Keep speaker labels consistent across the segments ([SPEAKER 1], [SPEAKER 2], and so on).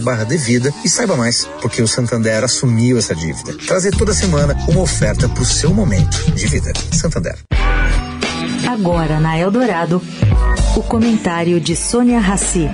[SPEAKER 1] barra devida e saiba mais, porque o Santander assumiu essa dívida. Trazer toda semana uma oferta para o seu momento de vida. Santander.
[SPEAKER 2] Agora na Eldorado, o comentário de Sônia Rassi.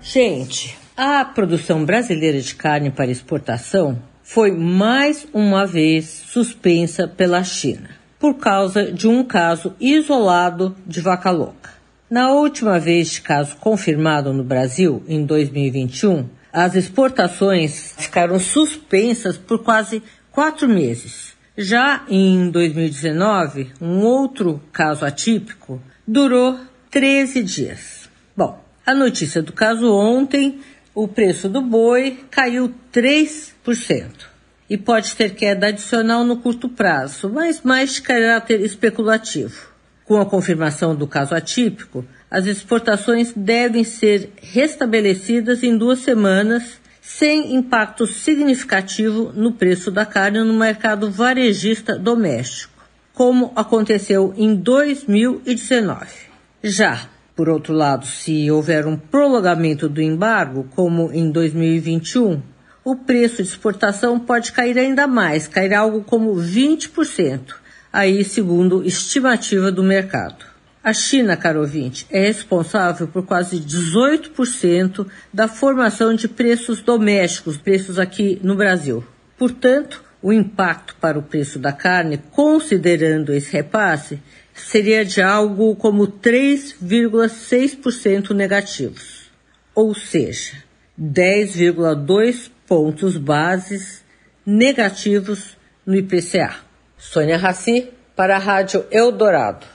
[SPEAKER 3] Gente, a produção brasileira de carne para exportação foi mais uma vez suspensa pela China por causa de um caso isolado de vaca louca. Na última vez de caso confirmado no Brasil, em 2021, as exportações ficaram suspensas por quase quatro meses. Já em 2019, um outro caso atípico durou 13 dias. Bom, a notícia do caso ontem, o preço do boi caiu 3% e pode ter queda adicional no curto prazo, mas mais de caráter especulativo. Com a confirmação do caso atípico, as exportações devem ser restabelecidas em duas semanas, sem impacto significativo no preço da carne no mercado varejista doméstico, como aconteceu em 2019. Já, por outro lado, se houver um prolongamento do embargo, como em 2021, o preço de exportação pode cair ainda mais, cair algo como 20% aí segundo estimativa do mercado. A China, caro ouvinte, é responsável por quase 18% da formação de preços domésticos, preços aqui no Brasil. Portanto, o impacto para o preço da carne, considerando esse repasse, seria de algo como 3,6% negativos, ou seja, 10,2 pontos bases negativos no IPCA. Sônia Raci, para a Rádio Eldorado.